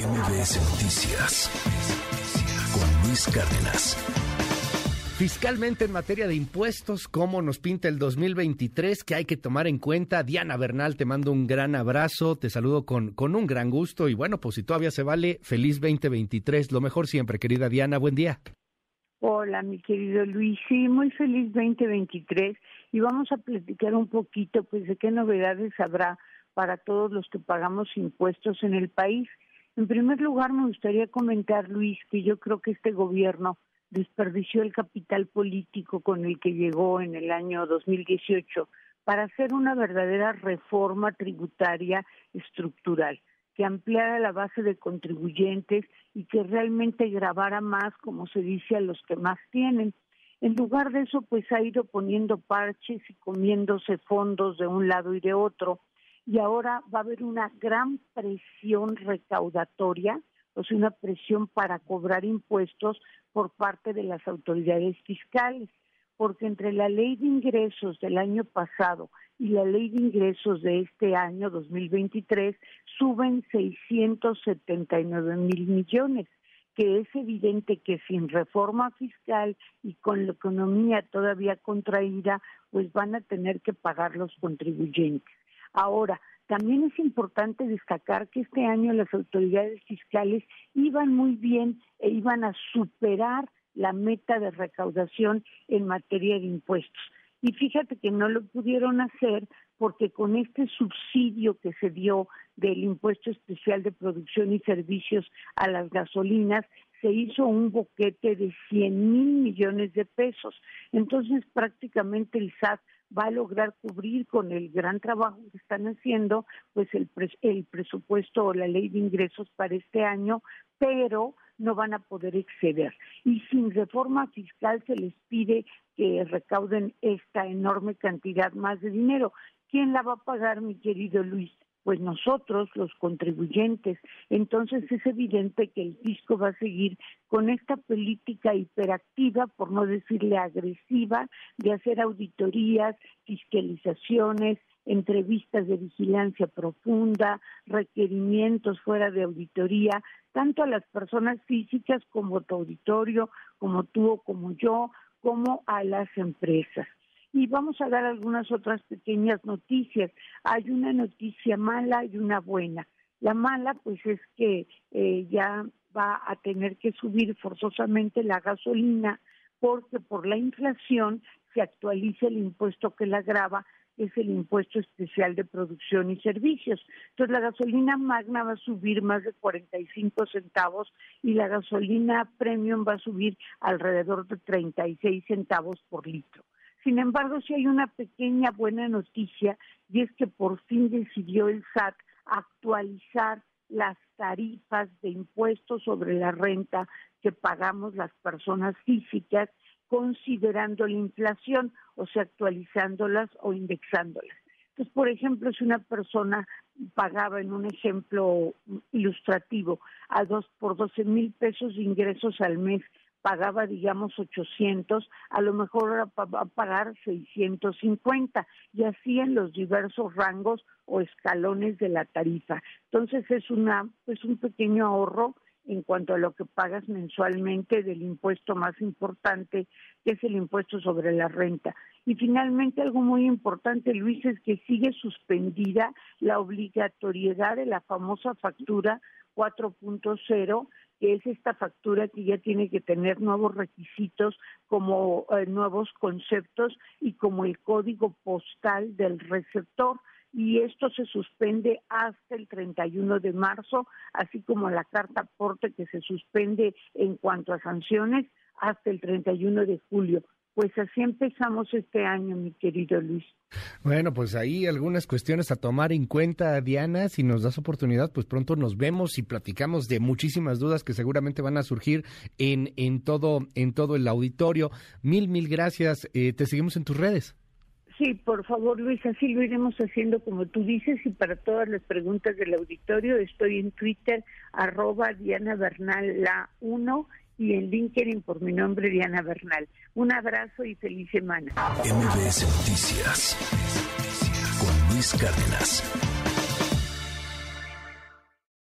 MBS Noticias con Luis Cárdenas. Fiscalmente en materia de impuestos, ¿cómo nos pinta el 2023? que hay que tomar en cuenta? Diana Bernal, te mando un gran abrazo, te saludo con, con un gran gusto y bueno, pues si todavía se vale, feliz 2023, lo mejor siempre, querida Diana, buen día. Hola, mi querido Luis, sí, muy feliz 2023 y vamos a platicar un poquito pues de qué novedades habrá para todos los que pagamos impuestos en el país. En primer lugar, me gustaría comentar, Luis, que yo creo que este gobierno desperdició el capital político con el que llegó en el año 2018 para hacer una verdadera reforma tributaria estructural que ampliara la base de contribuyentes y que realmente grabara más, como se dice, a los que más tienen. En lugar de eso, pues ha ido poniendo parches y comiéndose fondos de un lado y de otro y ahora va a haber una gran presión recaudatoria, o sea, una presión para cobrar impuestos por parte de las autoridades fiscales, porque entre la ley de ingresos del año pasado y la ley de ingresos de este año 2023 suben 679 mil millones que es evidente que sin reforma fiscal y con la economía todavía contraída, pues van a tener que pagar los contribuyentes. Ahora, también es importante destacar que este año las autoridades fiscales iban muy bien e iban a superar la meta de recaudación en materia de impuestos. Y fíjate que no lo pudieron hacer porque con este subsidio que se dio del impuesto especial de producción y servicios a las gasolinas, se hizo un boquete de 100 mil millones de pesos. Entonces prácticamente el SAT va a lograr cubrir con el gran trabajo que están haciendo, pues el, el presupuesto o la ley de ingresos para este año, pero no van a poder exceder. Y sin reforma fiscal se les pide que recauden esta enorme cantidad más de dinero. ¿Quién la va a pagar, mi querido Luis? Pues nosotros, los contribuyentes. Entonces es evidente que el fisco va a seguir con esta política hiperactiva, por no decirle agresiva, de hacer auditorías, fiscalizaciones, entrevistas de vigilancia profunda, requerimientos fuera de auditoría, tanto a las personas físicas como tu auditorio, como tú o como yo, como a las empresas. Y vamos a dar algunas otras pequeñas noticias. Hay una noticia mala y una buena. La mala, pues, es que eh, ya va a tener que subir forzosamente la gasolina porque por la inflación se actualiza el impuesto que la grava, es el impuesto especial de producción y servicios. Entonces la gasolina magna va a subir más de 45 centavos y la gasolina premium va a subir alrededor de 36 centavos por litro. Sin embargo, sí hay una pequeña buena noticia y es que por fin decidió el SAT actualizar las tarifas de impuestos sobre la renta que pagamos las personas físicas considerando la inflación, o sea, actualizándolas o indexándolas. Entonces, por ejemplo, si una persona pagaba en un ejemplo ilustrativo a dos por 12 mil pesos de ingresos al mes pagaba, digamos, 800, a lo mejor va a pagar 650, y así en los diversos rangos o escalones de la tarifa. Entonces es una, pues un pequeño ahorro en cuanto a lo que pagas mensualmente del impuesto más importante, que es el impuesto sobre la renta. Y finalmente, algo muy importante, Luis, es que sigue suspendida la obligatoriedad de la famosa factura 4.0 que es esta factura que ya tiene que tener nuevos requisitos como eh, nuevos conceptos y como el código postal del receptor y esto se suspende hasta el 31 de marzo, así como la carta aporte que se suspende en cuanto a sanciones hasta el 31 de julio. Pues así empezamos este año, mi querido Luis. Bueno, pues ahí algunas cuestiones a tomar en cuenta, Diana. Si nos das oportunidad, pues pronto nos vemos y platicamos de muchísimas dudas que seguramente van a surgir en, en, todo, en todo el auditorio. Mil, mil gracias. Eh, te seguimos en tus redes. Sí, por favor, Luis, así lo iremos haciendo como tú dices y para todas las preguntas del auditorio estoy en Twitter, arroba Diana Bernal la 1 y en LinkedIn por mi nombre, Diana Bernal. Un abrazo y feliz semana. MBS Noticias con Luis Cárdenas.